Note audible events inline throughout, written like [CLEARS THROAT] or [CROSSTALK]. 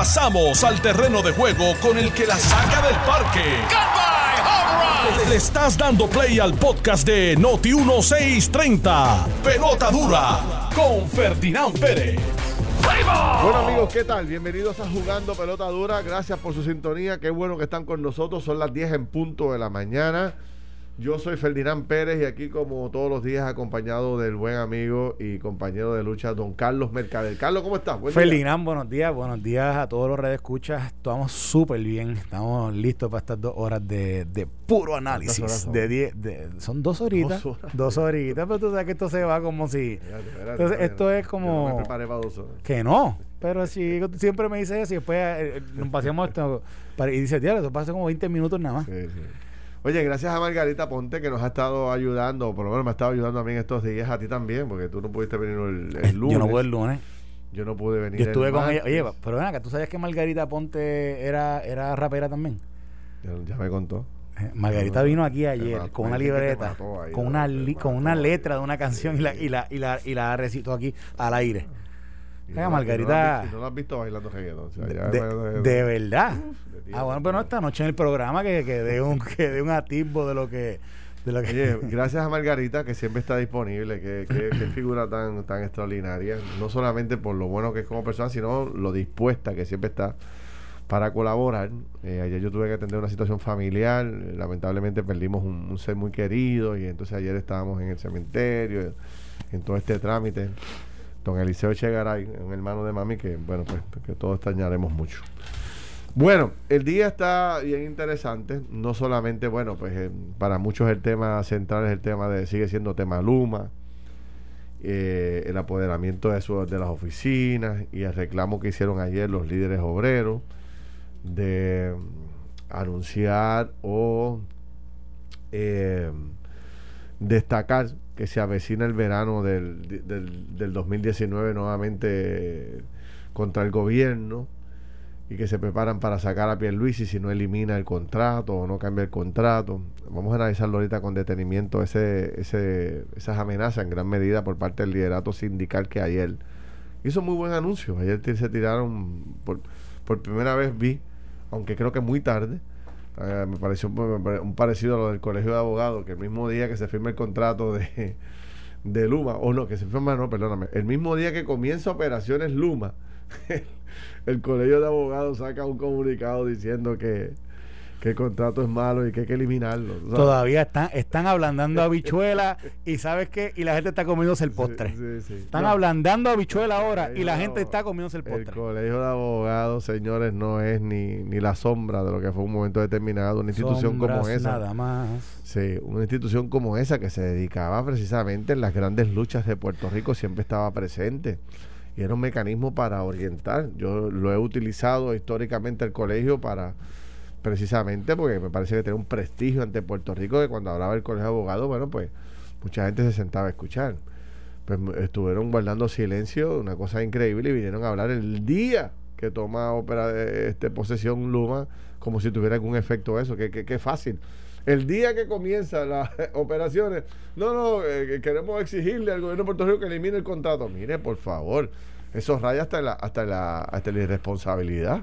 Pasamos al terreno de juego con el que la saca del parque. Le estás dando play al podcast de Noti 1630. Pelota dura con Ferdinand Pérez. Bueno amigos, ¿qué tal? Bienvenidos a Jugando Pelota Dura. Gracias por su sintonía. Qué bueno que están con nosotros. Son las 10 en punto de la mañana. Yo soy Ferdinand Pérez y aquí como todos los días acompañado del buen amigo y compañero de lucha, don Carlos Mercader. Carlos, ¿cómo estás? Ferdinand, buenos días, buenos días a todos los redes escuchas. Estamos súper bien, estamos listos para estas dos horas de, puro análisis. Son? De, diez, son dos horitas. Dos, horitas, pero tú sabes que esto se va como si... entonces esto es como... me preparé para dos horas. Que no. Pero si siempre me dice eso y después eh, nos pasamos esto y dice, tío, eso pasa como 20 minutos nada más. Sí, sí. Oye, gracias a Margarita Ponte que nos ha estado ayudando, por lo menos me ha estado ayudando a mí en estos días, a ti también, porque tú no pudiste venir el, lunes. Yo no pude el lunes. Yo no pude venir. Yo estuve con ella. Oye, pero ven acá, ¿tú sabías que Margarita Ponte era, era rapera también? Ya, me contó. Eh, Margarita vino aquí ayer con una libreta, con una, con una letra de una canción y la, y la, y la, y la recitó aquí al aire. Margarita. No, lo has visto bailando reggaetón. de, verdad. ah, bueno, pero no esta noche en el programa que, que dé un, que de un atisbo de lo que. De lo que Oye, [LAUGHS] gracias a Margarita que siempre está disponible, que, que, figura tan, tan extraordinaria, no solamente por lo bueno que es como persona, sino lo dispuesta que siempre está para colaborar. Eh, ayer yo tuve que atender una situación familiar, lamentablemente perdimos un, un, ser muy querido y entonces ayer estábamos en el cementerio, en todo este trámite don Eliseo Chegaray, un hermano de mami, que bueno, pues que todos extrañaremos mucho. Bueno, el día está bien interesante, no solamente, bueno, pues eh, para muchos el tema central es el tema de, sigue siendo tema Luma, eh, el apoderamiento de, su, de las oficinas y el reclamo que hicieron ayer los líderes obreros de anunciar o eh, destacar que se avecina el verano del, del, 2019 nuevamente contra el gobierno y que se preparan para sacar a Pierluisi si no elimina el contrato o no cambia el contrato. Vamos a analizarlo ahorita con detenimiento ese, ese, esas amenazas en gran medida por parte del liderato sindical que ayer hizo muy buen anuncio. Ayer se tiraron, por, por primera vez vi, aunque creo que muy tarde, eh, me pareció un, parecido a lo del colegio de abogados, que el mismo día que se firma el contrato de, [LAUGHS] de Luma, o no, que se firma, no, perdóname, el mismo día que comienza operaciones Luma, [LAUGHS] el colegio de abogados saca un comunicado diciendo que que el contrato es malo y que hay que eliminarlo. Todavía están, están ablandando habichuela [LAUGHS] y sabes qué, y la gente está comiéndose el postre. Están ablandando habichuela ahora y la gente está comiéndose el postre. El colegio de abogados, señores, no es ni, ni la sombra de lo que fue un momento determinado, una institución como esa. Nada más. Sí, una institución como esa que se dedicaba precisamente en las grandes luchas de Puerto Rico siempre estaba presente y era un mecanismo para orientar. Yo lo he utilizado históricamente el colegio para precisamente porque me parece que tiene un prestigio ante Puerto Rico que cuando hablaba el colegio de abogados, bueno, pues mucha gente se sentaba a escuchar. Pues estuvieron guardando silencio, una cosa increíble, y vinieron a hablar el día que toma opera, este, posesión Luma, como si tuviera algún efecto eso, que, que, fácil. El día que comienzan las [LAUGHS] operaciones, no, no, eh, queremos exigirle al gobierno de Puerto Rico que elimine el contrato. Mire, por favor, eso raya hasta la, hasta la, hasta la irresponsabilidad.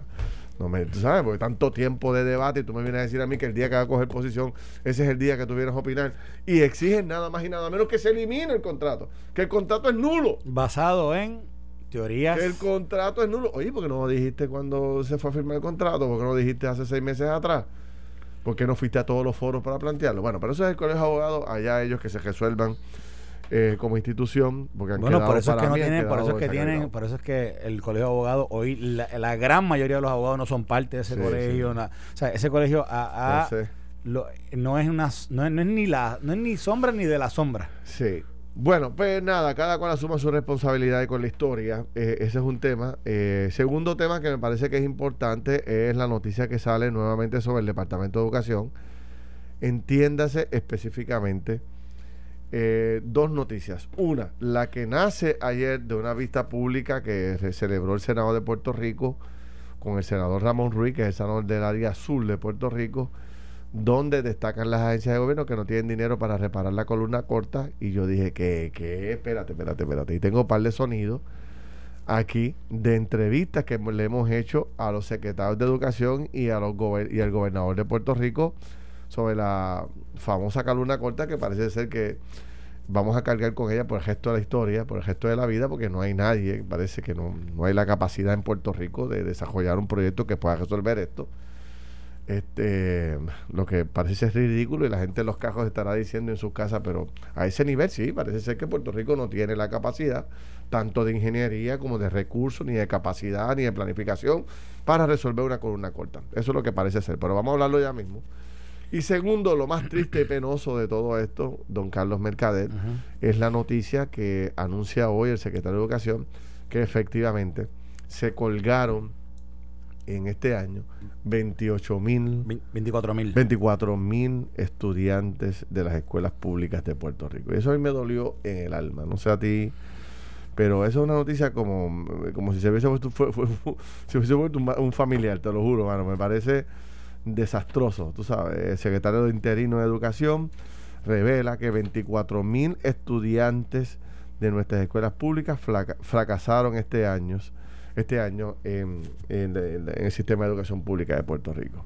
No me, tú sabes, porque tanto tiempo de debate y tú me vienes a decir a mí que el día que va a coger posición, ese es el día que tú vienes a opinar. Y exigen nada más y nada menos que se elimine el contrato. Que el contrato es nulo. Basado en teorías. Que el contrato es nulo. Oye, ¿por qué no lo dijiste cuando se fue a firmar el contrato? ¿Por qué no lo dijiste hace seis meses atrás? ¿Por qué no fuiste a todos los foros para plantearlo? Bueno, pero eso es el colegio de abogados, allá ellos que se resuelvan eh, como institución, porque han bueno, por eso es que no tienen, por eso es que tienen, por eso es que el colegio de abogados hoy la, gran mayoría de los abogados no son parte de ese colegio, o sea, ese colegio no es una no es, ni la no es ni sombra ni de la sombra. Sí. Bueno, pues nada, cada cual asuma su responsabilidad con la historia. Eh, ese es un tema. Eh, segundo tema que me parece que es importante es la noticia que sale nuevamente sobre el Departamento de Educación. Entiéndase específicamente eh, dos noticias. Una, la que nace ayer de una vista pública que celebró el Senado de Puerto Rico con el senador Ramón Ruiz, que es el senador del área azul de Puerto Rico, donde destacan las agencias de gobierno que no tienen dinero para reparar la columna corta. Y yo dije que, que, espérate, espérate, espérate. Y tengo un par de sonidos. aquí de entrevistas que le hemos hecho a los secretarios de Educación y, a los y al gobernador de Puerto Rico sobre la famosa caluna corta que parece ser que vamos a cargar con ella por el gesto de la historia, por el gesto de la vida, porque no hay nadie, parece que no, no hay la capacidad en Puerto Rico de desarrollar un proyecto que pueda resolver esto. Este, lo que parece ser ridículo y la gente en los cajos estará diciendo en sus casas, pero a ese nivel sí, parece ser que Puerto Rico no tiene la capacidad tanto de ingeniería como de recursos, ni de capacidad, ni de planificación para resolver una columna corta. Eso es lo que parece ser, pero vamos a hablarlo ya mismo. Y segundo, lo más triste y penoso de todo esto, don Carlos Mercader, es la noticia que anuncia hoy el secretario de Educación que efectivamente se colgaron en este año 28 mil 24 mil. 24 mil estudiantes de las escuelas públicas de Puerto Rico. Y eso a mí me dolió en el alma, no sé a ti, pero eso es una noticia como, como si se hubiese vuelto, si [LAUGHS] hubiese vuelto un, familiar, te lo juro, mano, me parece desastroso. Tú sabes, el secretario de Interino de Educación revela que 24 mil estudiantes de nuestras escuelas públicas fracasaron este año, este año en, el sistema de educación pública de Puerto Rico.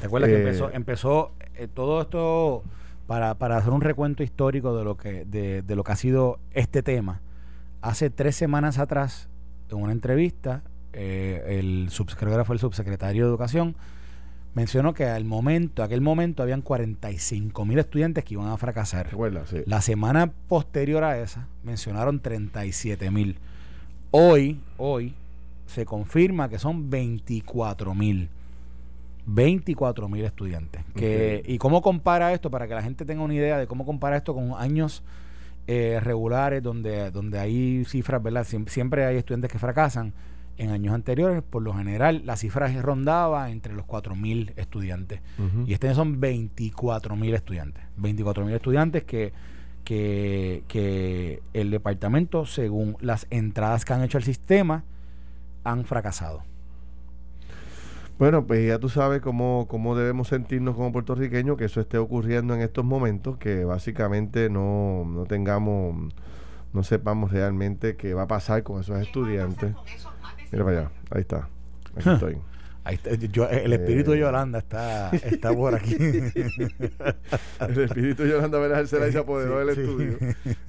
¿Te acuerdas que eh, empezó, empezó eh, todo esto para, para, hacer un recuento histórico de lo que de, de lo que ha sido este tema? Hace tres semanas atrás, en una entrevista, eh, el subsecretario fue el subsecretario de Educación, mencionó que al momento, aquel momento, habían 45 mil estudiantes que iban a fracasar. La semana posterior a esa, mencionaron 37 mil. Hoy, hoy, se confirma que son 24 mil. 24 mil estudiantes. Que, ¿Y cómo compara esto? Para que la gente tenga una idea de cómo compara esto con años eh, regulares donde, donde hay cifras, ¿verdad? siempre hay estudiantes que fracasan en años anteriores, por lo general, la cifra rondaba entre los 4.000 estudiantes. Y este año son 24.000 estudiantes. 24.000 estudiantes que, que, que el departamento, según las entradas que han hecho al sistema, han fracasado. Bueno, pues ya tú sabes cómo, cómo debemos sentirnos como puertorriqueños que eso esté ocurriendo en estos momentos, que básicamente no, no tengamos, no sepamos realmente qué va a pasar con esos estudiantes. Mira para allá, ahí está. Aquí estoy. Ahí el espíritu de eh, Yolanda está, está por aquí. [LAUGHS] el espíritu de Yolanda será y se apoderó del estudio.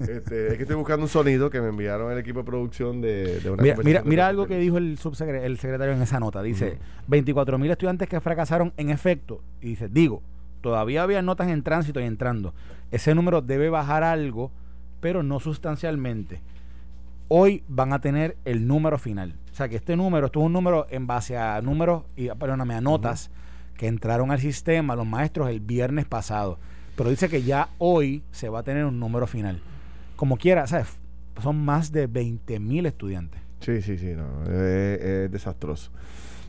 Este, es que estoy buscando un sonido que me enviaron el equipo de producción de, una Mira, mira, mira algo que dijo el subsecretario, el secretario en esa nota. Dice, 24 mil estudiantes que fracasaron en efecto. Y dice, digo, todavía había notas en tránsito y entrando. Ese número debe bajar algo, pero no sustancialmente hoy van a tener el número final. O sea que este número, esto es un número en base a números, y perdóname, a notas que entraron al sistema los maestros el viernes pasado. Pero dice que ya hoy se va a tener un número final. Como quiera, ¿sabes? Son más de 20 mil estudiantes. Sí, sí, sí, no, es, desastroso.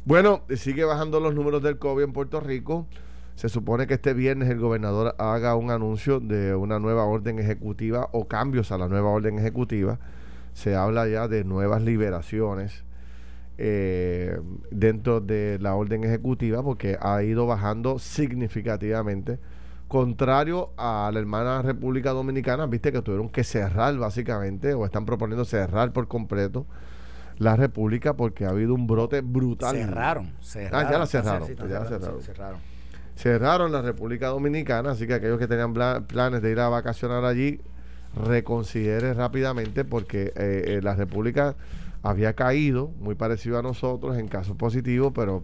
Bueno, sigue bajando los números del COVID en Puerto Rico. Se supone que este viernes el gobernador haga un anuncio de una nueva orden ejecutiva o cambios a la nueva orden ejecutiva se habla ya de nuevas liberaciones eh, dentro de la orden ejecutiva porque ha ido bajando significativamente contrario a la hermana República Dominicana, viste que tuvieron que cerrar básicamente, o están proponiendo cerrar por completo la República porque ha habido un brote brutal. Cerraron, cerraron. Ah, ya la cerraron. ya la cerraron. cerraron. la República Dominicana, así que aquellos que tenían planes de ir a vacacionar allí, reconsidere rápidamente porque eh, eh, la República había caído, muy parecido a nosotros en casos positivos, pero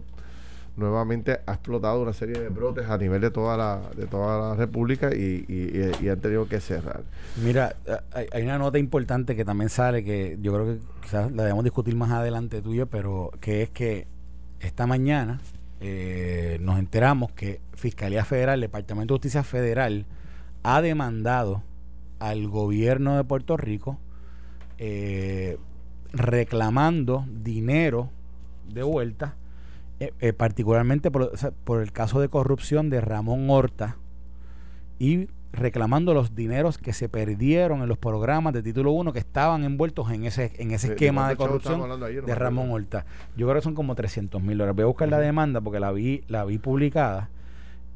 nuevamente ha explotado una serie de brotes a nivel de toda la, de toda la República y, han tenido que cerrar. Mira, hay, una nota importante que también sale, que yo creo que quizás la debemos discutir más adelante tuyo, pero que es que esta mañana eh, nos enteramos que Fiscalía Federal, Departamento de Justicia Federal, ha demandado al gobierno de Puerto Rico eh, reclamando dinero de vuelta, eh, eh, particularmente por, por, el caso de corrupción de Ramón Horta y reclamando los dineros que se perdieron en los programas de título 1 que estaban envueltos en ese en ese esquema de, corrupción de Ramón Horta. Yo creo que son como 300 mil dólares. Voy a buscar la demanda porque la vi la vi publicada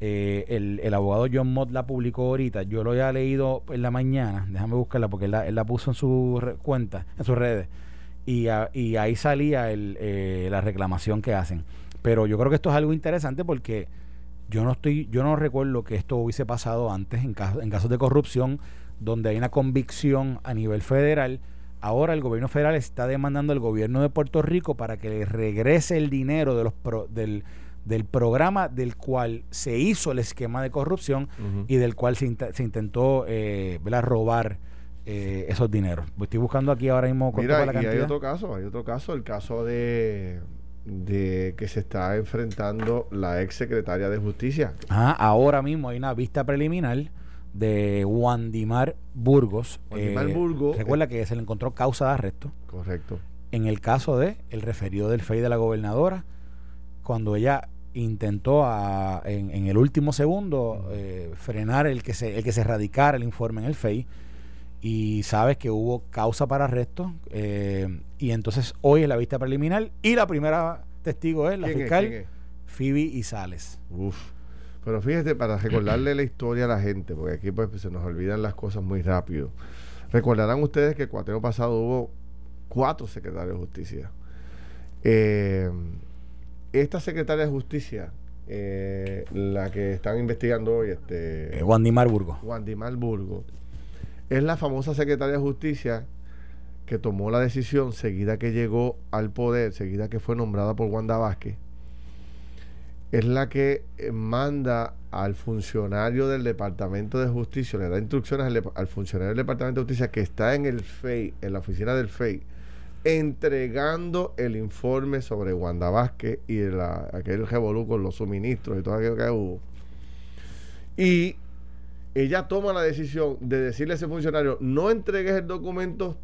eh, el, abogado John Mott la publicó ahorita. Yo lo había leído en la mañana. Déjame buscarla porque él la, puso en su cuenta, en sus redes. y, ahí salía el, eh, la reclamación que hacen. Pero yo creo que esto es algo interesante porque yo no estoy, yo no recuerdo que esto hubiese pasado antes en, caso, en casos de corrupción donde hay una convicción a nivel federal. Ahora el gobierno federal está demandando al gobierno de Puerto Rico para que le regrese el dinero de los del, del programa del cual se hizo el esquema de corrupción y del cual se, se intentó eh, robar eh, esos dineros. Estoy buscando aquí ahora mismo Mira, y hay otro caso, hay otro caso, el caso de de que se está enfrentando la ex secretaria de justicia. Ah, ahora mismo hay una vista preliminar de Wandimar Burgos. Wandimar eh, Burgos. Recuerda que se le encontró causa de arresto. Correcto. En el caso de el referido del FEI de la gobernadora, cuando ella intentó en, el último segundo eh, frenar el que se el que se radicara el informe en el FEI y sabes que hubo causa para arresto eh, y entonces hoy es la vista preliminar y la primera testigo es la fiscal Phoebe Isales. Uf. Pero fíjate, para recordarle la historia a la gente, porque aquí pues, se nos olvidan las cosas muy rápido. Recordarán ustedes que el cuatro pasado hubo cuatro secretarios de justicia. Eh, esta secretaria de justicia, eh, la que están investigando hoy, este. Eh, Wandimar Burgo. Wandimar Burgo es la famosa secretaria de justicia que tomó la decisión seguida que llegó al poder, seguida que fue nombrada por Wanda Vázquez, es la que eh, manda al funcionario del Departamento de Justicia, le da instrucciones al, funcionario del Departamento de Justicia que está en el FEI, en la oficina del FEI, entregando el informe sobre Wanda Vázquez y aquel revolú con los suministros y todo aquello que hubo. Y ella toma la decisión de decirle a ese funcionario, no entregues el documento,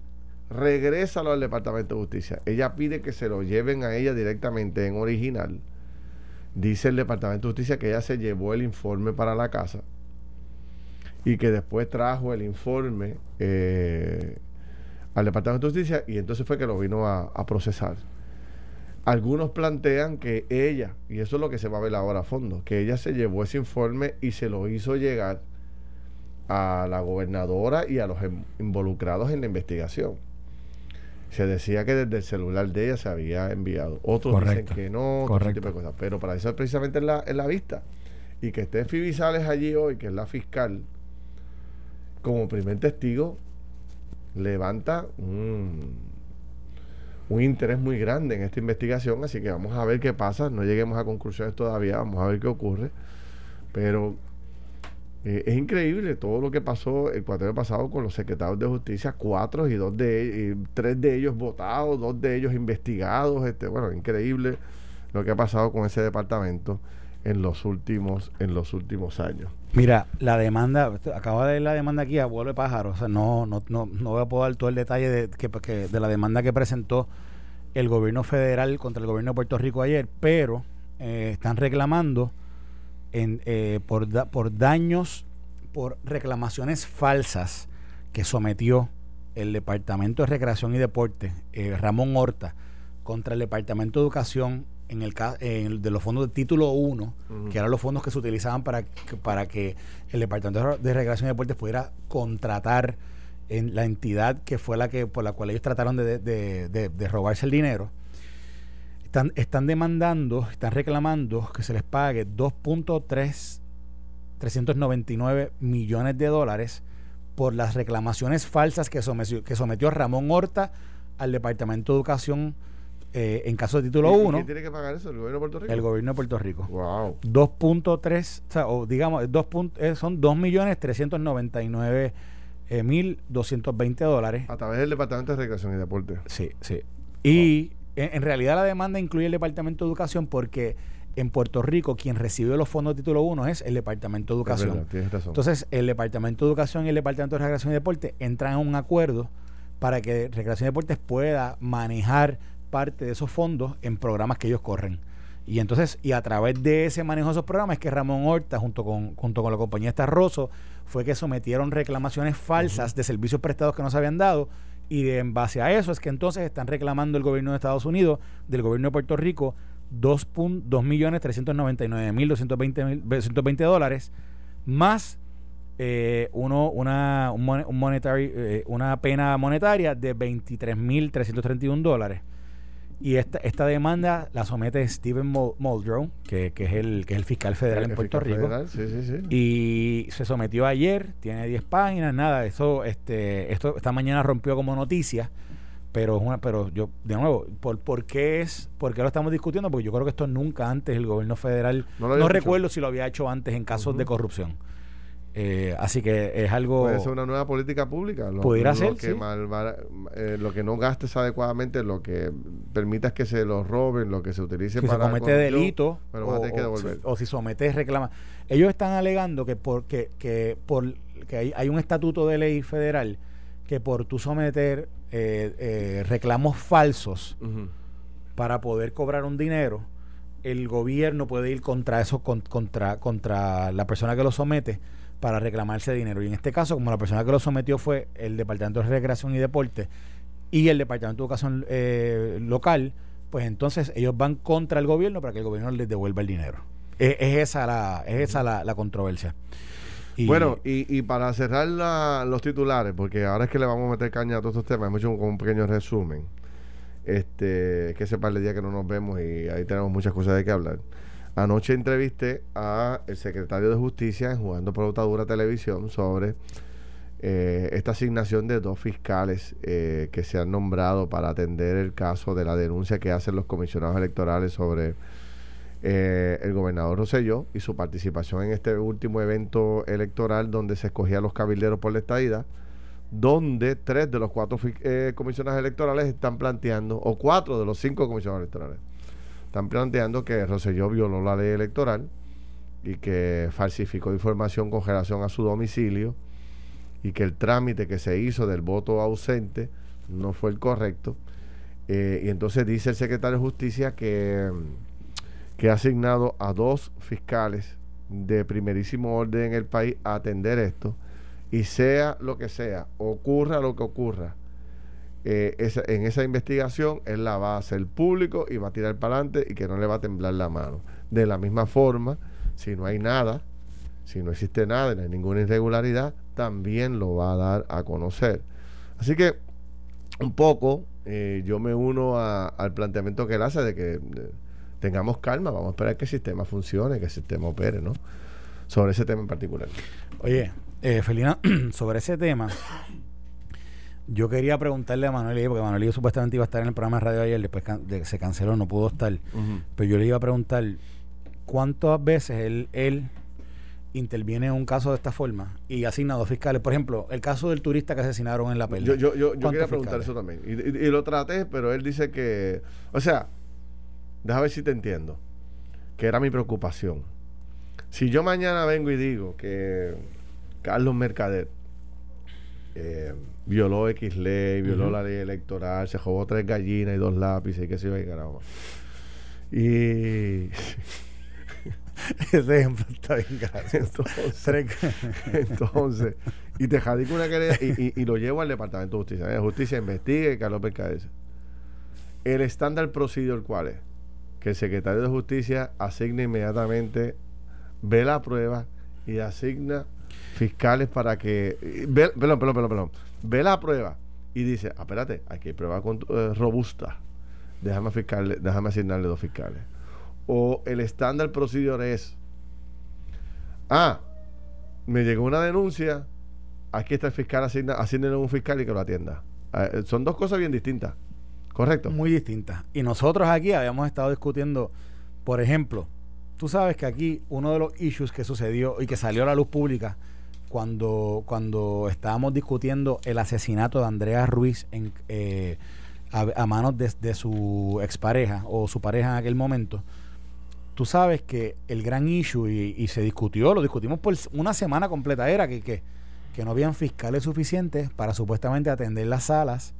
regrésalo al Departamento de Justicia. Ella pide que se lo lleven a ella directamente en original. Dice el Departamento de Justicia que ella se llevó el informe para la casa y que después trajo el informe eh, al Departamento de Justicia y entonces fue que lo vino a, a procesar. Algunos plantean que ella, y eso es lo que se va a ver ahora a fondo, que ella se llevó ese informe y se lo hizo llegar a la gobernadora y a los em, involucrados en la investigación. Se decía que desde el celular de ella se había enviado. Otros dicen que no, tipo de cosas. Pero para eso precisamente en la, en la vista. Y que esté Fibisales allí hoy, que es la fiscal, como primer testigo, levanta un, un interés muy grande en esta investigación. Así que vamos a ver qué pasa. No lleguemos a conclusiones todavía, vamos a ver qué ocurre. Pero eh, es increíble todo lo que pasó el cuatro pasado con los secretarios de justicia, cuatro y dos de tres de ellos votados, dos de ellos investigados. Este, bueno, increíble lo que ha pasado con ese departamento en los últimos, en los últimos años. Mira, la demanda, acaba de leer la demanda aquí a vuelo de pájaro, o sea, no, no, no, no voy a poder dar todo el detalle de, que, de la demanda que presentó el gobierno federal contra el gobierno de Puerto Rico ayer, pero eh, están reclamando en, eh, por, por daños, por reclamaciones falsas que sometió el Departamento de Recreación y Deporte, eh, Ramón Horta, contra el Departamento de Educación en el caso de los fondos de título 1, que eran los fondos que se utilizaban para que, para que el Departamento de Recreación y Deporte pudiera contratar en la entidad que fue la que por la cual ellos trataron de, de robarse el dinero están, están demandando, están reclamando que se les pague 2.399 millones de dólares por las reclamaciones falsas que sometió, que sometió Ramón Horta al Departamento de Educación eh, en caso de título 1. ¿Quién tiene que pagar eso? ¿El gobierno de Puerto Rico? El gobierno de Puerto Rico. Wow. 2.3, o, sea, o digamos, 2 eh, son 2.399.220 eh, dólares. A través del Departamento de Recreación y Deporte. Sí, sí. Y en, realidad la demanda incluye el Departamento de Educación porque en Puerto Rico quien recibe los fondos de título 1 es el Departamento de Educación. Entonces, el Departamento de Educación y el Departamento de Recreación y Deporte entran en un acuerdo para que Recreación y Deportes pueda manejar parte de esos fondos en programas que ellos corren. Y entonces, y a través de ese manejo de esos programas es que Ramón Horta, junto con, junto con la compañía Estarroso, fue que sometieron reclamaciones falsas de servicios prestados que no se habían dado y en base a eso es que entonces están reclamando el gobierno de Estados Unidos, del gobierno de Puerto Rico, 2.399.220 dólares, más eh, uno, una, un, monetary, eh, una pena monetaria de 23.331 dólares. Y esta, esta demanda la somete Steven Muldrow, que, que, es el, que es el fiscal federal en Puerto Rico. Y se sometió ayer, tiene 10 páginas, nada, eso, este, esto esta mañana rompió como noticia pero es una pero yo de nuevo por, por qué es por qué lo estamos discutiendo porque yo creo que esto nunca antes el gobierno federal no, recuerdo si lo había hecho antes en casos de corrupción eh, así que es algo puede ser una nueva política pública lo, pudiera ser que eh, lo que no gastes adecuadamente lo que permitas que se lo roben lo que se utilice para se comete delito o, si sometes reclama. Ellos están alegando que porque que por que hay, hay un estatuto de ley federal que por tú someter eh, eh, reclamos falsos para poder cobrar un dinero, el gobierno puede ir contra eso, contra, contra la persona que lo somete para reclamarse dinero. Y en este caso, como la persona que lo sometió fue el Departamento de Recreación y Deporte y el Departamento de Educación eh, local, pues entonces ellos van contra el gobierno para que el gobierno les devuelva el dinero. Es, esa la, es esa la controversia. Bueno, y, para cerrar los titulares, porque ahora es que le vamos a meter caña a todos estos temas, hemos hecho un, pequeño resumen. Este, que sepa el día que no nos vemos y ahí tenemos muchas cosas de qué hablar. Anoche entrevisté a el secretario de Justicia en Jugando por Votadura Televisión sobre eh, esta asignación de dos fiscales eh, que se han nombrado para atender el caso de la denuncia que hacen los comisionados electorales sobre eh, el gobernador Rosselló y su participación en este último evento electoral donde se escogía a los cabilderos por la estadía, donde tres de los cuatro eh, comisionados electorales están planteando, o cuatro de los cinco comisionados electorales, están planteando que Rosselló violó la ley electoral y que falsificó información con relación a su domicilio y que el trámite que se hizo del voto ausente no fue el correcto. Eh, y entonces dice el secretario de Justicia que que ha asignado a dos fiscales de primerísimo orden en el país a atender esto y sea lo que sea, ocurra lo que ocurra, eh, en esa investigación él la va a hacer público y va a tirar para adelante y que no le va a temblar la mano. De la misma forma, si no hay nada, si no existe nada, no hay ninguna irregularidad, también lo va a dar a conocer. Así que un poco eh, yo me uno al planteamiento que él hace de que tengamos calma, vamos a esperar que el sistema funcione, que el sistema opere, ¿no? Sobre ese tema en particular. Oye, eh, Felina, [CLEARS THROAT] sobre ese tema, yo quería preguntarle a Manuel, porque Manuel supuestamente iba a estar en el programa de radio ayer, después se canceló, no pudo estar. Pero yo le iba a preguntar cuántas veces él, él interviene en un caso de esta forma y asigna dos fiscales. Por ejemplo, el caso del turista que asesinaron en la pelea. Yo, yo, yo, quería preguntar eso también. Y, y, lo traté, pero él dice que, o sea, Déjame ver si te entiendo. Que era mi preocupación. Si yo mañana vengo y digo que Carlos Mercader eh, violó X ley, violó la ley electoral, se robó tres gallinas y dos lápices y qué sé yo, y caramba. Y. [LAUGHS] Ese ejemplo está bien gracioso. Entonces, y te jadico una querella y, y, lo llevo al Departamento de Justicia. La justicia investigue Carlos Mercader. El estándar procedure, ¿cuál es? que el secretario de Justicia asigne inmediatamente, ve la prueba y asigna fiscales para que. Ve, perdón, perdón, perdón, Ve la prueba y dice: ah, espérate, aquí hay prueba eh, robusta. Déjame, fiscal, déjame asignarle dos fiscales. O el estándar procedure es: ah, me llegó una denuncia, aquí está el fiscal, asigna, asignenle un fiscal y que lo atienda. Eh, son dos cosas bien distintas. Correcto. Muy distintas. Y nosotros aquí habíamos estado discutiendo, por ejemplo, tú sabes que aquí uno de los issues que sucedió y que salió a la luz pública cuando, cuando estábamos discutiendo el asesinato de Andrea Ruiz en, eh, a, manos de, su expareja o su pareja en aquel momento, tú sabes que el gran issue, y, se discutió, lo discutimos por una semana completa, era que, que, que no habían fiscales suficientes para supuestamente atender las salas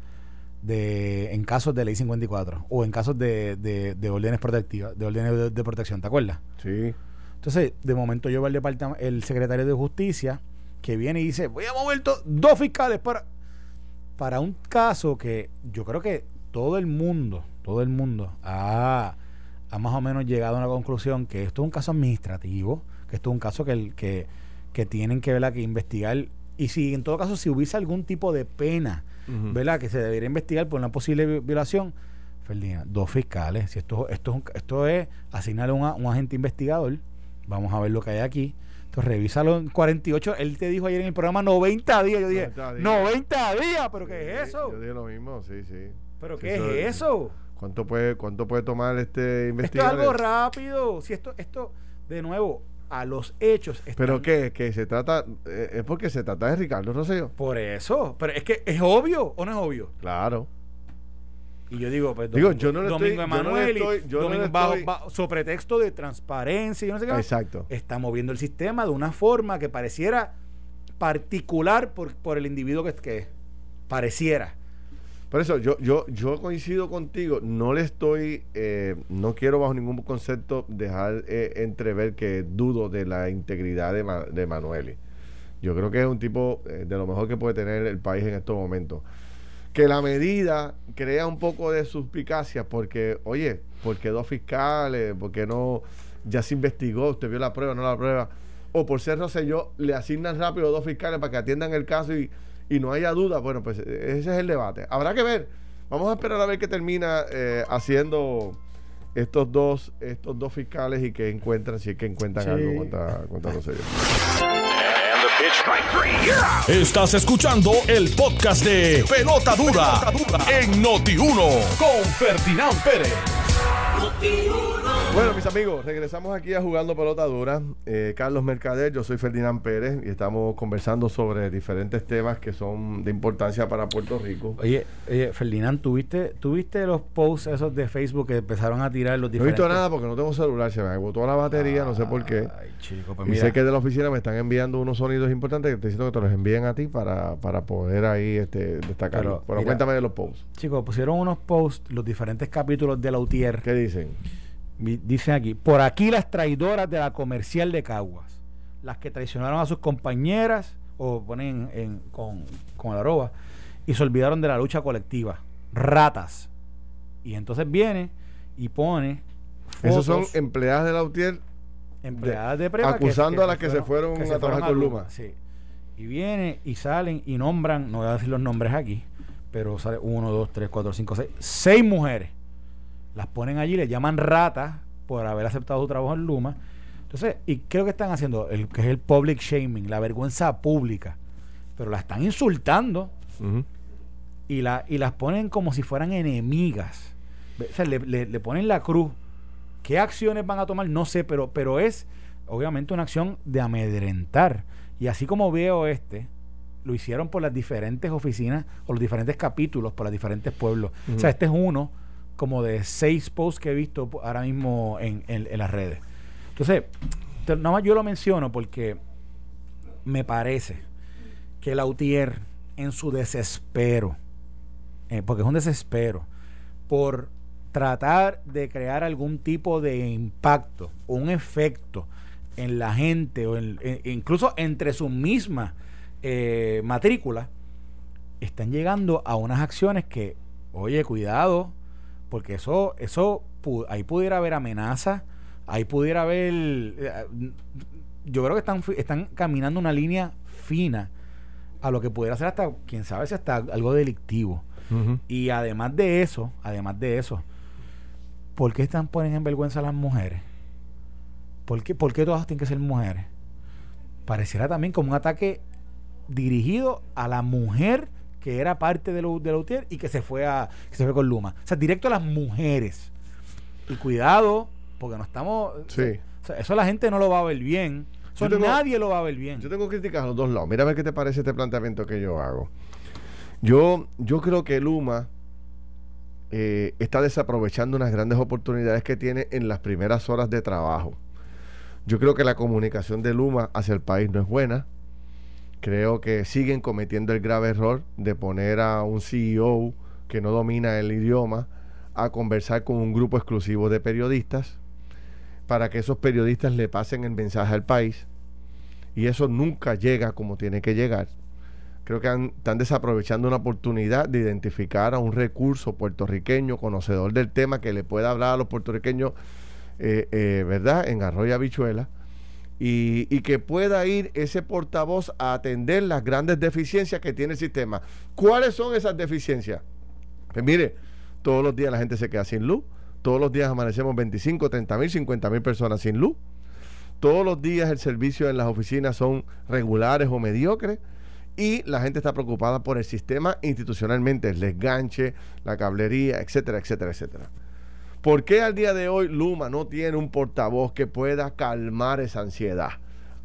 de en casos de ley 54 o en casos de, de, órdenes protectivas, de órdenes de, protección, ¿te acuerdas? Sí. Entonces, de momento yo veo el el secretario de justicia que viene y dice, voy a mover dos fiscales para, para un caso que yo creo que todo el mundo, todo el mundo ha, ha más o menos llegado a una conclusión que esto es un caso administrativo, que esto es un caso que, el, que, que tienen que, ¿verdad? que investigar. Y si en todo caso, si hubiese algún tipo de pena, ¿verdad? que se debería investigar por una posible violación, Ferdinand, dos fiscales. Si esto, esto, esto es asignarle a un, agente investigador, vamos a ver lo que hay aquí. Entonces, revísalo en 48. Él te dijo ayer en el programa 90 días. Yo dije, 90 días, ¿pero qué es eso? Yo dije lo mismo, sí, sí. ¿Pero qué es eso? ¿Cuánto puede, cuánto puede tomar este investigador? Esto es algo rápido. Si esto, esto, de nuevo, a los hechos. ¿Pero qué? ¿Que se trata? Eh, ¿Es porque se trata de Ricardo Rosselló? Por eso. Pero es que es obvio o no es obvio. Claro. Y yo digo, pues, digo, yo no le Domingo Emanuel, yo no bajo, sobre pretexto de transparencia y no sé qué. Exacto. Está moviendo el sistema de una forma que pareciera particular por, por el individuo que, que pareciera. Por eso yo, yo, yo coincido contigo, no le estoy, eh, no quiero bajo ningún concepto dejar eh, entrever que dudo de la integridad de, de Manueli. Yo creo que es un tipo eh, de lo mejor que puede tener el país en estos momentos. Que la medida crea un poco de suspicacia porque, oye, ¿por qué dos fiscales? ¿Por qué no? Ya se investigó, usted vio la prueba, no la prueba. O por ser yo le asignan rápido dos fiscales para que atiendan el caso y y no haya duda, bueno, pues ese es el debate. Habrá que ver. Vamos a esperar a ver qué termina eh, haciendo estos dos, estos dos fiscales y que encuentran, si es que encuentran algo contra, contra. Estás escuchando el podcast de Pelota Dura, en Noti1 con Ferdinand Pérez. Bueno, mis amigos, regresamos aquí a Jugando Pelota Dura. Eh, Carlos Mercader, yo soy Ferdinand Pérez y estamos conversando sobre diferentes temas que son de importancia para Puerto Rico. Oye, oye Ferdinand, ¿tuviste, ¿tuviste los posts esos de Facebook que empezaron a tirar los diferentes? No he visto nada porque no tengo celular, se me agotó la batería, no sé por qué. Ay, chico, pues y sé que de la oficina me están enviando unos sonidos importantes que te diciendo que te los envíen a ti para, para poder ahí este, destacarlo. Pero, cuéntame de los posts. Chicos, pusieron unos posts, los diferentes capítulos de la UTIER. ¿Qué dicen? Dicen aquí, por aquí las traidoras de la comercial de Caguas, las que traicionaron a sus compañeras, o ponen en, con, con la roba, y se olvidaron de la lucha colectiva. Ratas. Y entonces viene y pone. Esos son empleadas de la UTIER. Empleadas de, Acusando a las que, se fueron a trabajar con Luma. Sí. Y viene y salen y nombran, no voy a decir los nombres aquí, pero sale uno, dos, tres, cuatro, cinco, seis, seis mujeres las ponen allí, le llaman ratas por haber aceptado su trabajo en Luma. Entonces, y creo que están haciendo el que es el public shaming, la vergüenza pública, pero la están insultando y, la, y las ponen como si fueran enemigas. O sea, le, le, ponen la cruz. ¿Qué acciones van a tomar? No sé, pero, pero es obviamente una acción de amedrentar. Y así como veo este, lo hicieron por las diferentes oficinas o los diferentes capítulos, por los diferentes pueblos. O sea, este es uno como de seis posts que he visto ahora mismo en, las redes. Entonces, nada más yo lo menciono porque me parece que el Autier en su desespero, eh, porque es un desespero, por tratar de crear algún tipo de impacto un efecto en la gente o incluso entre sus mismas eh, matrículas, están llegando a unas acciones que, oye, cuidado, porque eso, eso ahí pudiera haber amenaza, ahí pudiera haber, eh, yo creo que están, están caminando una línea fina a lo que pudiera ser hasta, quién sabe si hasta algo delictivo. Y además de eso, además de eso, ¿por qué están poniendo en vergüenza a las mujeres? ¿Por qué, ¿Por qué todas tienen que ser mujeres? Pareciera también como un ataque dirigido a la mujer que era parte de, lo, de la y que se fue a que se fue con Luma. O sea, directo a las mujeres. Y cuidado, porque no estamos. Sí. eso la gente no lo va a ver bien. Eso nadie lo va a ver bien. Yo tengo críticas a los dos lados. Mira a ver qué te parece este planteamiento que yo hago. Yo, yo creo que Luma eh, está desaprovechando unas grandes oportunidades que tiene en las primeras horas de trabajo. Yo creo que la comunicación de Luma hacia el país no es buena Creo que siguen cometiendo el grave error de poner a un CEO que no domina el idioma a conversar con un grupo exclusivo de periodistas para que esos periodistas le pasen el mensaje al país y eso nunca llega como tiene que llegar. Creo que están desaprovechando una oportunidad de identificar a un recurso puertorriqueño, conocedor del tema, que le pueda hablar a los puertorriqueños, eh, eh, ¿verdad?, en Arroyo Habichuela y, y, que pueda ir ese portavoz a atender las grandes deficiencias que tiene el sistema. ¿Cuáles son esas deficiencias? Pues mire, todos los días la gente se queda sin luz, todos los días amanecemos 25, 30 mil, 50 mil personas sin luz, todos los días el servicio en las oficinas son regulares o mediocres y la gente está preocupada por el sistema institucionalmente, el desganche, la cablería, etcétera, etcétera, etcétera. ¿Por qué al día de hoy Luma no tiene un portavoz que pueda calmar esa ansiedad?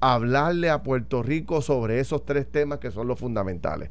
Hablarle a Puerto Rico sobre esos tres temas que son los fundamentales.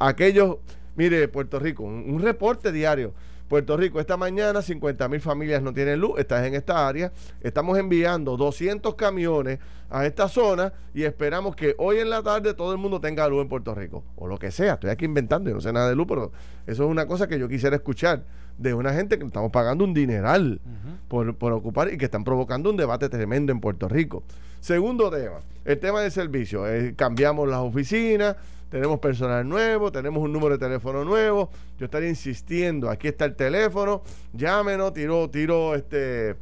Aquellos, mire, Puerto Rico, un, reporte diario. Puerto Rico, esta mañana 50 mil familias no tienen luz, estás en esta área. Estamos enviando 200 camiones a esta zona y esperamos que hoy en la tarde todo el mundo tenga luz en Puerto Rico. O lo que sea, estoy aquí inventando, yo no sé nada de luz, pero eso es una cosa que yo quisiera escuchar de una gente que estamos pagando un dineral por, por, ocupar y que están provocando un debate tremendo en Puerto Rico. Segundo tema, el tema del servicio. Eh, cambiamos las oficinas, tenemos personal nuevo, tenemos un número de teléfono nuevo. Yo estaría insistiendo, aquí está el teléfono, llámenos, tiró, tiró este...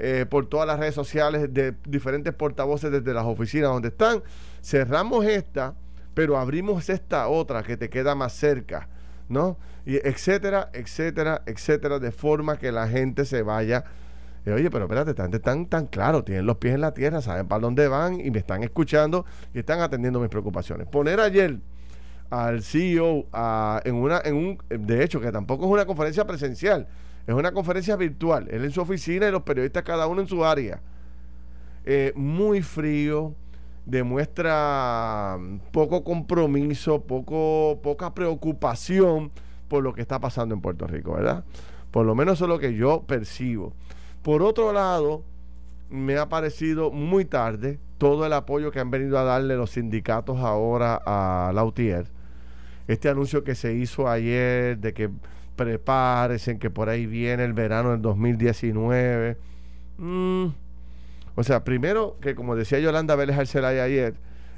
Eh, por todas las redes sociales de diferentes portavoces desde las oficinas donde están. Cerramos esta, pero abrimos esta otra que te queda más cerca ¿no? Y etcétera, etcétera, etcétera, de forma que la gente se vaya. Eh, Oye, pero espérate, están tan, claro, tienen los pies en la tierra, saben para dónde van y me están escuchando y están atendiendo mis preocupaciones. Poner ayer al CEO en una, en un, de hecho, que tampoco es una conferencia presencial, es una conferencia virtual, él en su oficina y los periodistas cada uno en su área. Eh, muy frío, demuestra poco compromiso, poco, poca preocupación por lo que está pasando en Puerto Rico, ¿verdad? Por lo menos eso es lo que yo percibo. Por otro lado, me ha parecido muy tarde todo el apoyo que han venido a darle los sindicatos ahora a Lautier. Este anuncio que se hizo ayer de que prepárense, que por ahí viene el verano del 2019. Mmm o sea, primero que como decía Yolanda Vélez Arcelay ayer,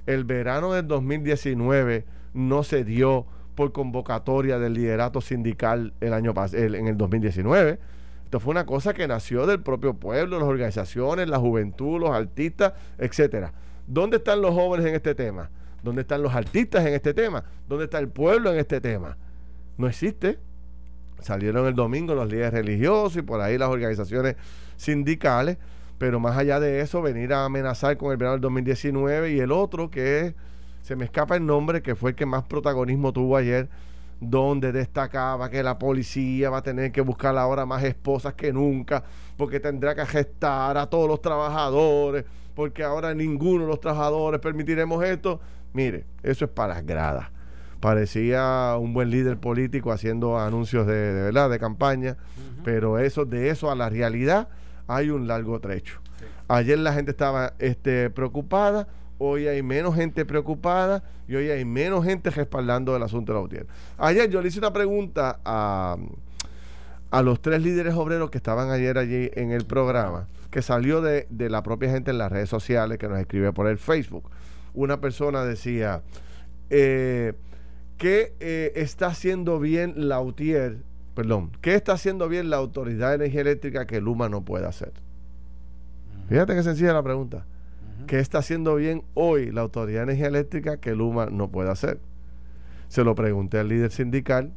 el verano del 2019 no se dio por convocatoria del liderato sindical el año en el 2019. Esto fue una cosa que nació del propio pueblo, las organizaciones, la juventud, los artistas, etcétera. ¿Dónde están los jóvenes en este tema? ¿Dónde están los artistas en este tema? ¿Dónde está el pueblo en este tema? No existe. Salieron el domingo los líderes religiosos y por ahí las organizaciones sindicales pero más allá de eso, venir a amenazar con el verano del 2019 y el otro que se me escapa el nombre, que fue el que más protagonismo tuvo ayer, donde destacaba que la policía va a tener que buscar ahora más esposas que nunca, porque tendrá que gestar a todos los trabajadores, porque ahora ninguno de los trabajadores permitiremos esto. Mire, eso es para las gradas. Parecía un buen líder político haciendo anuncios de, verdad, de campaña, pero eso, de eso a la realidad hay un largo trecho. Ayer la gente estaba este, preocupada, hoy hay menos gente preocupada y hoy hay menos gente respaldando el asunto de la UTIER. Ayer yo le hice una pregunta a, a los tres líderes obreros que estaban ayer allí en el programa, que salió de, la propia gente en las redes sociales, que nos escribe por el Facebook. Una persona decía, eh, ¿qué eh, está haciendo bien la UTIER perdón, ¿qué está haciendo bien la Autoridad de Energía Eléctrica que Luma no puede hacer? Fíjate qué sencilla la pregunta. ¿Qué está haciendo bien hoy la Autoridad de Energía Eléctrica que Luma no puede hacer? Se lo pregunté al líder sindical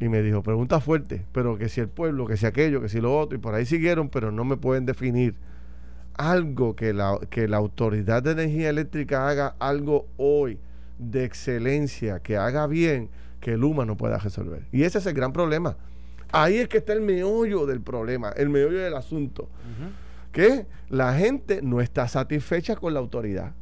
y me dijo, pregunta fuerte, pero que si el pueblo, que si aquello, que si lo otro, y por ahí siguieron, pero no me pueden definir algo que la, que la Autoridad de Energía Eléctrica haga algo hoy de excelencia, que haga bien, que Luma no pueda resolver. Y ese es el gran problema. Ahí es que está el meollo del problema, el meollo del asunto. Que la gente no está satisfecha con la autoridad.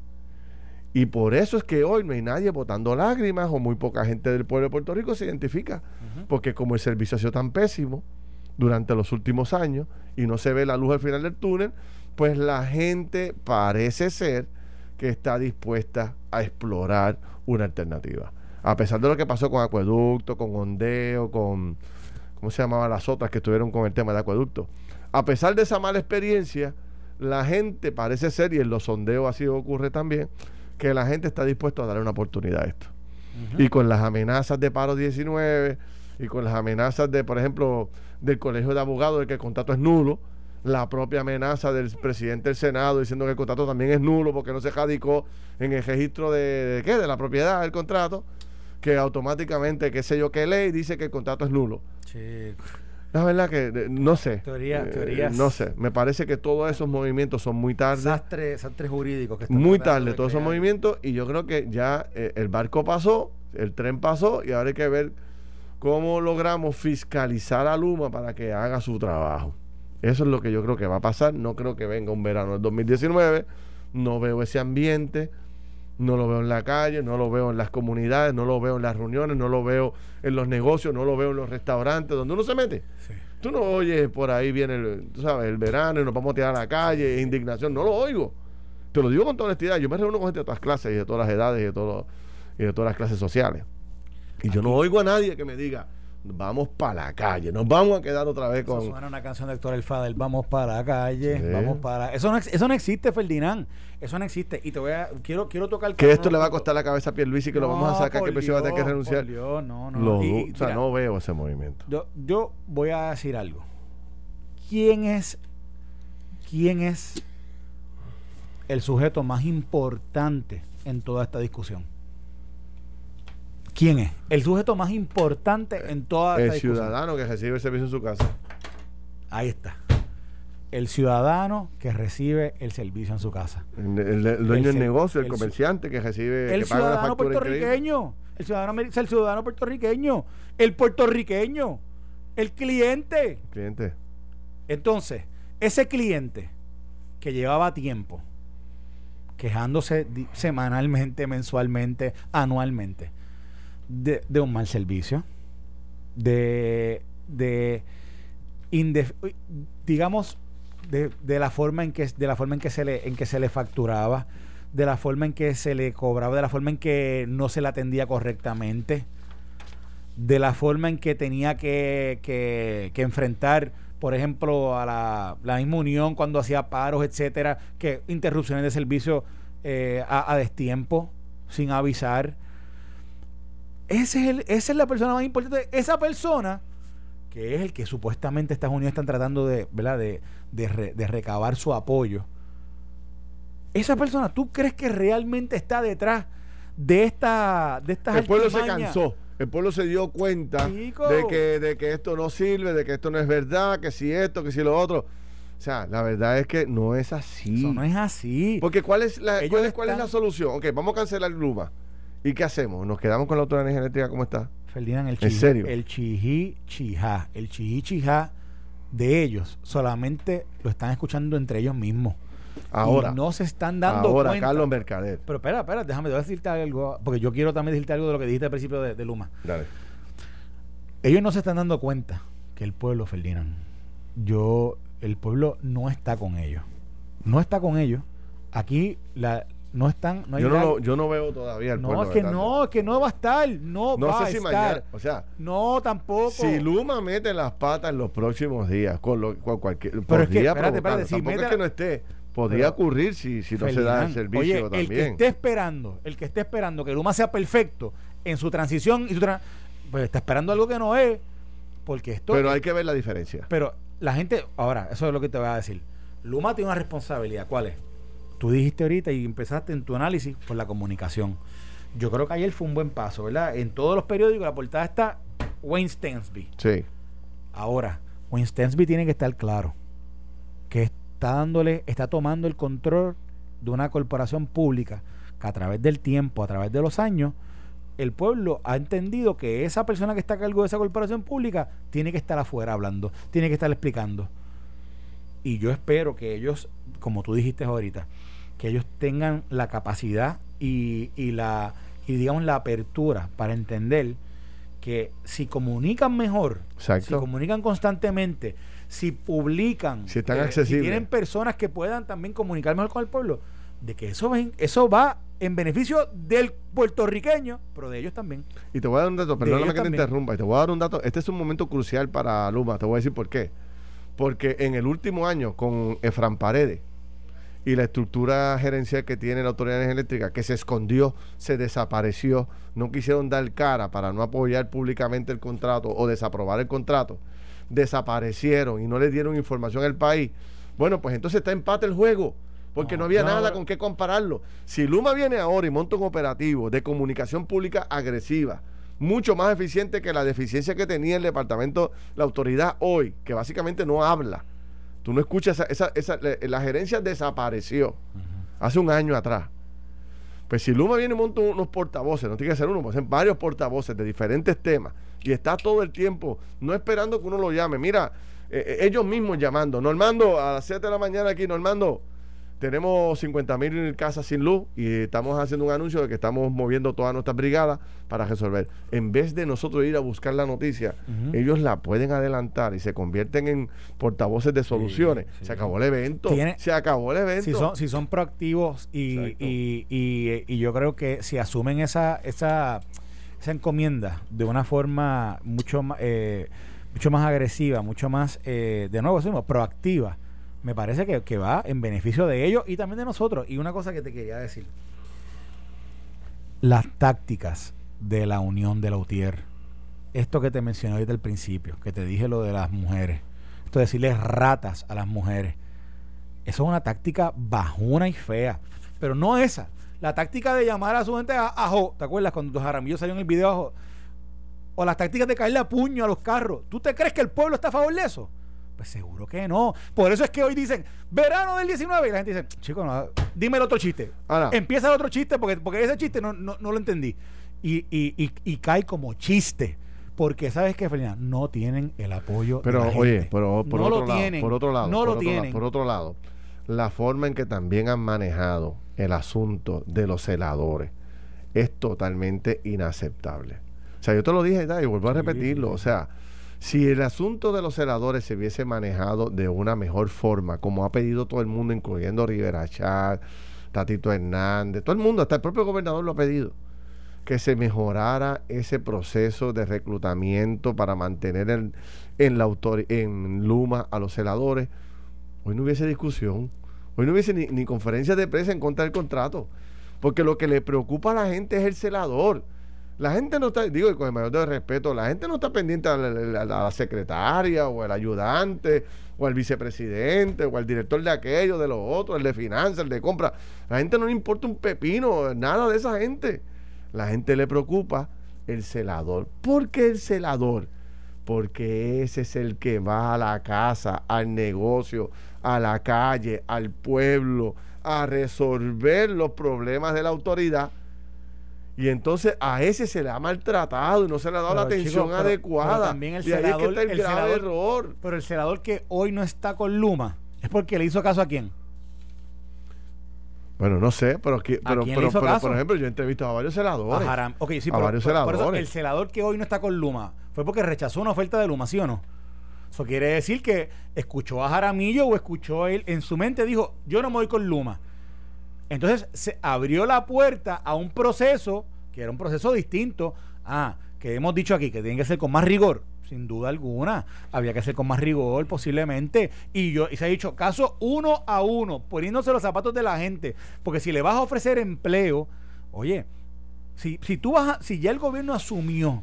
Y por eso es que hoy no hay nadie botando lágrimas o muy poca gente del pueblo de Puerto Rico se identifica. Porque como el servicio ha sido tan pésimo durante los últimos años y no se ve la luz al final del túnel, pues la gente parece ser que está dispuesta a explorar una alternativa a pesar de lo que pasó con Acueducto, con Ondeo, con, ¿cómo se llamaban las otras que estuvieron con el tema de Acueducto? A pesar de esa mala experiencia, la gente parece ser, y en los sondeos así ocurre también, que la gente está dispuesta a darle una oportunidad a esto. Y con las amenazas de paro 19 y con las amenazas de, por ejemplo, del colegio de abogados de que el contrato es nulo, la propia amenaza del presidente del Senado diciendo que el contrato también es nulo porque no se radicó en el registro de, ¿qué? de la propiedad del contrato, que automáticamente, qué sé yo, qué ley dice que el contrato es nulo. La verdad que no sé. Teoría, eh, teorías. No sé. Me parece que todos esos movimientos son muy tarde. Sastres, jurídicos que están Muy tarde todos esos movimientos y yo creo que ya eh, el barco pasó, el tren pasó y ahora hay que ver cómo logramos fiscalizar a Luma para que haga su trabajo. Eso es lo que yo creo que va a pasar. No creo que venga un verano del 2019. No veo ese ambiente no lo veo en la calle, no lo veo en las comunidades, no lo veo en las reuniones, no lo veo en los negocios, no lo veo en los restaurantes, donde uno se mete. Tú no oyes por ahí viene el, tú sabes, el verano y nos vamos a tirar a la calle, indignación, no lo oigo. Te lo digo con toda honestidad, yo me reúno con gente de todas clases y de todas las edades y de, y de todas las clases sociales. Y yo no oigo a nadie que me diga, vamos para la calle, nos vamos a quedar otra vez con. Eso suena una canción de Héctor El Fadel, vamos para la calle, vamos para. Eso no, eso no existe, Ferdinand. Eso no existe. Y te voy a. Quiero, quiero tocar. Que esto le va a costar la cabeza a Pierluisi y que lo vamos a sacar, que el va a tener que renunciar. no, no. o sea, no veo ese movimiento. Yo, yo voy a decir algo. ¿Quién es. ¿Quién es el sujeto más importante en toda esta discusión? ¿Quién es? El sujeto más importante en toda El ciudadano que recibe el servicio en su casa. Ahí está. El ciudadano que recibe el servicio en su casa. El, dueño del negocio, el, comerciante que recibe. El ciudadano puertorriqueño. El ciudadano, el ciudadano puertorriqueño. El puertorriqueño. El cliente. cliente. Entonces, ese cliente que llevaba tiempo quejándose semanalmente, mensualmente, anualmente de, un mal servicio, de, de digamos, de, de, la forma en que de la forma en que se le en que se le facturaba, de la forma en que se le cobraba, de la forma en que no se le atendía correctamente, de la forma en que tenía que, que, que enfrentar, por ejemplo, a la, la, misma unión cuando hacía paros, etcétera, que interrupciones de servicio eh, a, a destiempo, sin avisar ese es el, esa es la persona más importante. Esa persona, que es el que supuestamente Estados Unidos están tratando de, ¿verdad? De, de, recabar su apoyo. Esa persona, ¿tú crees que realmente está detrás de esta de estas El pueblo se cansó. El pueblo se dio cuenta de que, de que esto no sirve, de que esto no es verdad, que si esto, que si lo otro. O sea, la verdad es que no es así. Eso no es así. Porque ¿cuál es la, cuál es la solución? Ok, vamos a cancelar Luma. ¿Y qué hacemos? ¿Nos quedamos con la Autoridad de Energía Eléctrica como está? Ferdinand, el ¿En serio? El chijí chijá, el chijí chijá de ellos solamente lo están escuchando entre ellos mismos. Ahora. no se están dando ahora, Carlos Mercader. Pero espera, espera, déjame decirte algo, porque yo quiero también decirte algo de lo que dijiste al principio de, de Luma. Dale. Ellos no se están dando cuenta que el pueblo, Ferdinand, yo, el pueblo no está con ellos. No está con ellos. Aquí la, no están no yo no yo no veo todavía el no es que no es que no va a estar no, no va sé si estar. Mañana, o sea no tampoco. si Luma mete las patas en los próximos días con, lo, con cualquier pero es que espérate, espérate, si mete, es que no esté podría ocurrir si, si no se da el servicio oye, el que esté esperando el que esté esperando que Luma sea perfecto en su transición y su pues está esperando algo que no es porque esto pero hay que ver la diferencia. Pero la gente ahora eso es lo que te voy a decir. Luma tiene una responsabilidad ¿cuál es? Tú dijiste ahorita y empezaste en tu análisis por la comunicación. Yo creo que ayer fue un buen paso, ¿verdad? En todos los periódicos la portada está Wayne Stensby. Sí. Ahora, Wayne Stensby tiene que estar claro que está dándole, está tomando el control de una corporación pública que a través del tiempo, a través de los años, el pueblo ha entendido que esa persona que está a cargo de esa corporación pública tiene que estar afuera hablando, tiene que estar explicando. Y yo espero que ellos, como tú dijiste ahorita, que ellos tengan la capacidad y, y la y digamos la apertura para entender que si comunican mejor, si comunican constantemente, si publican, si están eh, accesibles, si tienen personas que puedan también comunicar mejor con el pueblo, de que eso, eso va en beneficio del puertorriqueño, pero de ellos también. Y te voy a dar un dato, perdóname que te interrumpa, y te voy a dar un dato, este es un momento crucial para Luma, te voy a decir por qué. Porque en el último año, con Efran Paredes y la estructura gerencial que tiene la Autoridad de Energía Eléctrica, que se escondió, se desapareció, no quisieron dar cara para no apoyar públicamente el contrato o desaprobar el contrato, desaparecieron y no le dieron información al país, bueno, pues entonces está empate el juego porque no, había nada con qué compararlo. Si Luma viene ahora y monta un operativo de comunicación pública agresiva, mucho más eficiente que la deficiencia que tenía el departamento, la autoridad hoy, que básicamente no habla. Tú no escuchas, esa, esa, la gerencia desapareció hace un año atrás. Pues si Luma viene y monta unos portavoces, no tiene que ser uno, puede ser varios portavoces de diferentes temas, y está todo el tiempo, no esperando que uno lo llame. Mira, eh, eh, ellos mismos llamando. Normando, a las 7 de la mañana aquí, Normando, tenemos 50 mil casas sin luz y estamos haciendo un anuncio de que estamos moviendo todas nuestras brigadas para resolver. En vez de nosotros ir a buscar la noticia, ellos la pueden adelantar y se convierten en portavoces de soluciones. Se acabó el evento. se acabó el evento. Si son, si son proactivos y, y, yo creo que si asumen esa, esa, esa encomienda de una forma mucho más, eh, mucho más agresiva, mucho más, eh, de nuevo decimos, proactiva me parece que, va en beneficio de ellos y también de nosotros. Y una cosa que te quería decir. Las tácticas de la unión de la UTIER. Esto que te mencioné desde el principio, que te dije lo de las mujeres. Esto de decirles ratas a las mujeres. Eso es una táctica bajuna y fea. Pero no esa. La táctica de llamar a su gente a ajo. ¿Te acuerdas cuando Jaramillo salió en el video ajo? O las tácticas de caerle a puño a los carros. ¿Tú te crees que el pueblo está a favor de eso? Pues seguro que no. Por eso es que hoy dicen, verano del 19, y la gente dice, chico, dime el otro chiste. Empieza el otro chiste porque, porque ese chiste no, no, lo entendí. Y, y, y, cae como chiste. Porque sabes que, Felina, no tienen el apoyo. Pero, oye, pero por, otro lado, por otro lado, no lo tienen. por otro lado, la forma en que también han manejado el asunto de los celadores es totalmente inaceptable. O sea, yo te lo dije y vuelvo a repetirlo. O sea, si el asunto de los celadores se hubiese manejado de una mejor forma, como ha pedido todo el mundo, incluyendo Rivera Chat, Tatito Hernández, todo el mundo, hasta el propio gobernador lo ha pedido, que se mejorara ese proceso de reclutamiento para mantener en, la en Luma a los celadores, hoy no hubiese discusión, hoy no hubiese ni, ni conferencia de prensa en contra del contrato, porque lo que le preocupa a la gente es el celador la gente no está, digo, con el mayor de respeto, la gente no está pendiente a la, secretaria o el ayudante o al vicepresidente o al director de aquello, de los otros, el de finanzas, el de compra. La gente no le importa un pepino, nada de esa gente. La gente le preocupa el celador. ¿Por qué el celador? Porque ese es el que va a la casa, al negocio, a la calle, al pueblo, a resolver los problemas de la autoridad y entonces a ese se le ha maltratado y no se le ha dado la atención adecuada. también el senador, el, error. Pero el senador que hoy no está con Luma, ¿es porque le hizo caso a quién? Bueno, no sé, pero, que, pero, pero, por ejemplo, yo he entrevistado a varios senadores. A, varios senadores. el senador que hoy no está con Luma fue porque rechazó una oferta de Luma, ¿sí o no? Eso quiere decir que escuchó a Jaramillo o escuchó él en su mente, dijo, yo no me voy con Luma. Entonces se abrió la puerta a un proceso que era un proceso distinto a que hemos dicho aquí que tiene que ser con más rigor. Sin duda alguna, había que ser con más rigor posiblemente. Y yo y se ha dicho caso uno a uno, poniéndose los zapatos de la gente. Porque si le vas a ofrecer empleo, oye, si, si tú vas a, si ya el gobierno asumió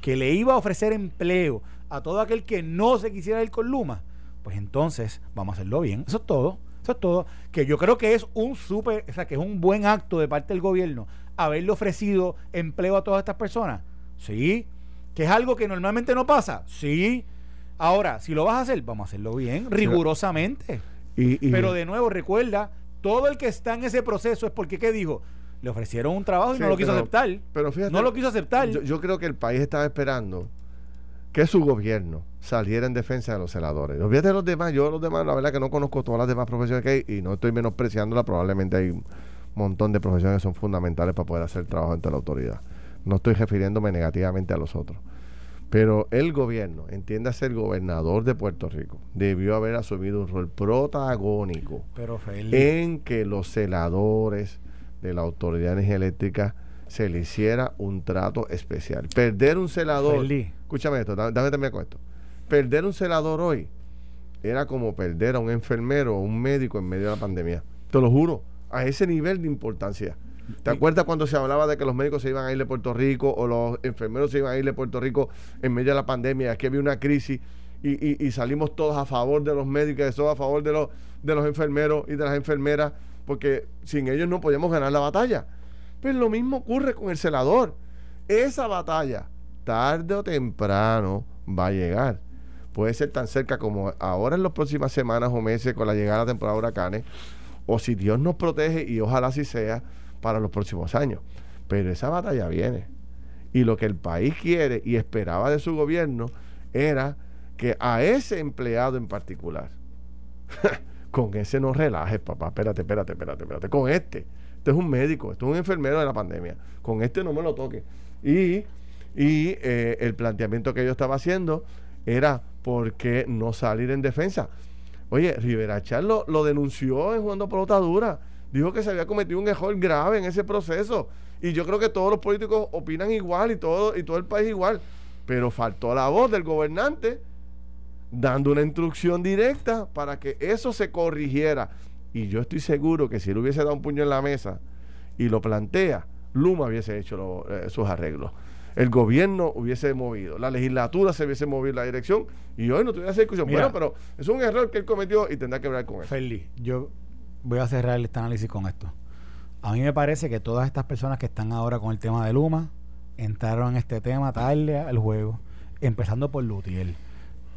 que le iba a ofrecer empleo a todo aquel que no se quisiera ir con Luma, pues entonces vamos a hacerlo bien. Eso es todo. Eso es todo. Que yo creo que es un súper, o sea, que es un buen acto de parte del gobierno haberle ofrecido empleo a todas estas personas. Sí. Que es algo que normalmente no pasa. Sí. Ahora, si lo vas a hacer, vamos a hacerlo bien, rigurosamente. Pero de nuevo, recuerda, todo el que está en ese proceso es porque, ¿qué dijo? Le ofrecieron un trabajo y no lo quiso aceptar. Pero fíjate, no lo quiso aceptar. yo creo que el país estaba esperando que su gobierno saliera en defensa de los celadores. Olvídate de los demás, yo los demás, la verdad que no conozco todas las demás profesiones que hay y no estoy menospreciándola, probablemente hay un montón de profesiones que son fundamentales para poder hacer trabajo ante la autoridad. No estoy refiriéndome negativamente a los otros. Pero el gobierno, entiéndase el gobernador de Puerto Rico, debió haber asumido un rol protagónico en que los celadores de la Autoridad de Energía Eléctrica se le hiciera un trato especial. Perder un celador. Escúchame esto, dame, terminar con esto. Perder un celador hoy era como perder a un enfermero o un médico en medio de la pandemia. Te lo juro, a ese nivel de importancia. ¿Te acuerdas cuando se hablaba de que los médicos se iban a ir de Puerto Rico o los enfermeros se iban a ir de Puerto Rico en medio de la pandemia? Aquí había una crisis y, salimos todos a favor de los médicos, todos a favor de los, de los enfermeros y de las enfermeras, porque sin ellos no podíamos ganar la batalla. Pues lo mismo ocurre con el celador. Esa batalla, tarde o temprano, va a llegar. Puede ser tan cerca como ahora en las próximas semanas o meses con la llegada de la temporada de huracanes, o si Dios nos protege, y ojalá así sea, para los próximos años. Pero esa batalla viene. Y lo que el país quiere y esperaba de su gobierno era que a ese empleado en particular, [LAUGHS] con ese no relajes, papá, espérate, espérate, espérate, espérate, con este, este es un médico, este es un enfermero de la pandemia, con este no me lo toque. Y, y eh, el planteamiento que yo estaba haciendo era, ¿por qué no salir en defensa? Oye, Rivera Charlo lo, denunció en jugando pelota dura, dijo que se había cometido un error grave en ese proceso. Y yo creo que todos los políticos opinan igual y todo, y todo el país igual. Pero faltó la voz del gobernante dando una instrucción directa para que eso se corrigiera. Y yo estoy seguro que si él hubiese dado un puño en la mesa y lo plantea, Luma hubiese hecho eh, sus arreglos. El gobierno hubiese movido, la legislatura se hubiese movido la dirección y hoy no tuviera esa discusión. bueno, pero es un error que él cometió y tendrá que hablar con él. Feli, yo voy a cerrar este análisis con esto. A mí me parece que todas estas personas que están ahora con el tema de Luma entraron en este tema tarde al juego, empezando por Lutiel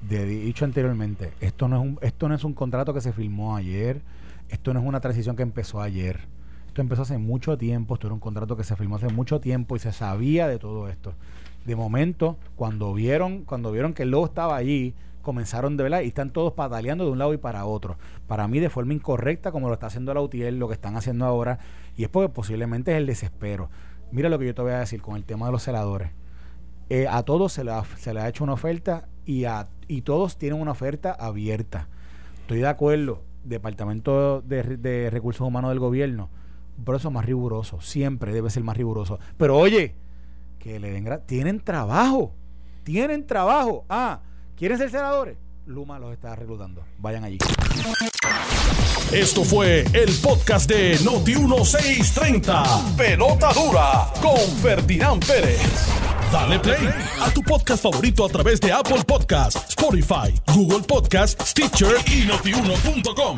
de dicho anteriormente, esto no es un, esto no es un contrato que se firmó ayer, esto no es una transición que empezó ayer. Esto empezó hace mucho tiempo, esto era un contrato que se firmó hace mucho tiempo y se sabía de todo esto. De momento, cuando vieron, cuando vieron que el lobo estaba allí, comenzaron de verdad y están todos pataleando de un lado y para otro. Para mí de forma incorrecta, como lo está haciendo la UTIEL, lo que están haciendo ahora, y es porque posiblemente es el desespero. Mira lo que yo te voy a decir con el tema de los celadores. Eh, a todos se le, ha, se ha hecho una oferta y, a, y todos tienen una oferta abierta. Estoy de acuerdo, Departamento de, Recursos Humanos del Gobierno, por eso es más riguroso, siempre debe ser más riguroso. Pero oye, que le den tienen trabajo, tienen trabajo. Ah, ¿quieren ser senadores? Luma los está reclutando. Vayan allí. Esto fue el podcast de Noti 1630. Pelota dura con Ferdinand Pérez. Dale play a tu podcast favorito a través de Apple Podcasts, Spotify, Google Podcasts, Stitcher y notiuno.com.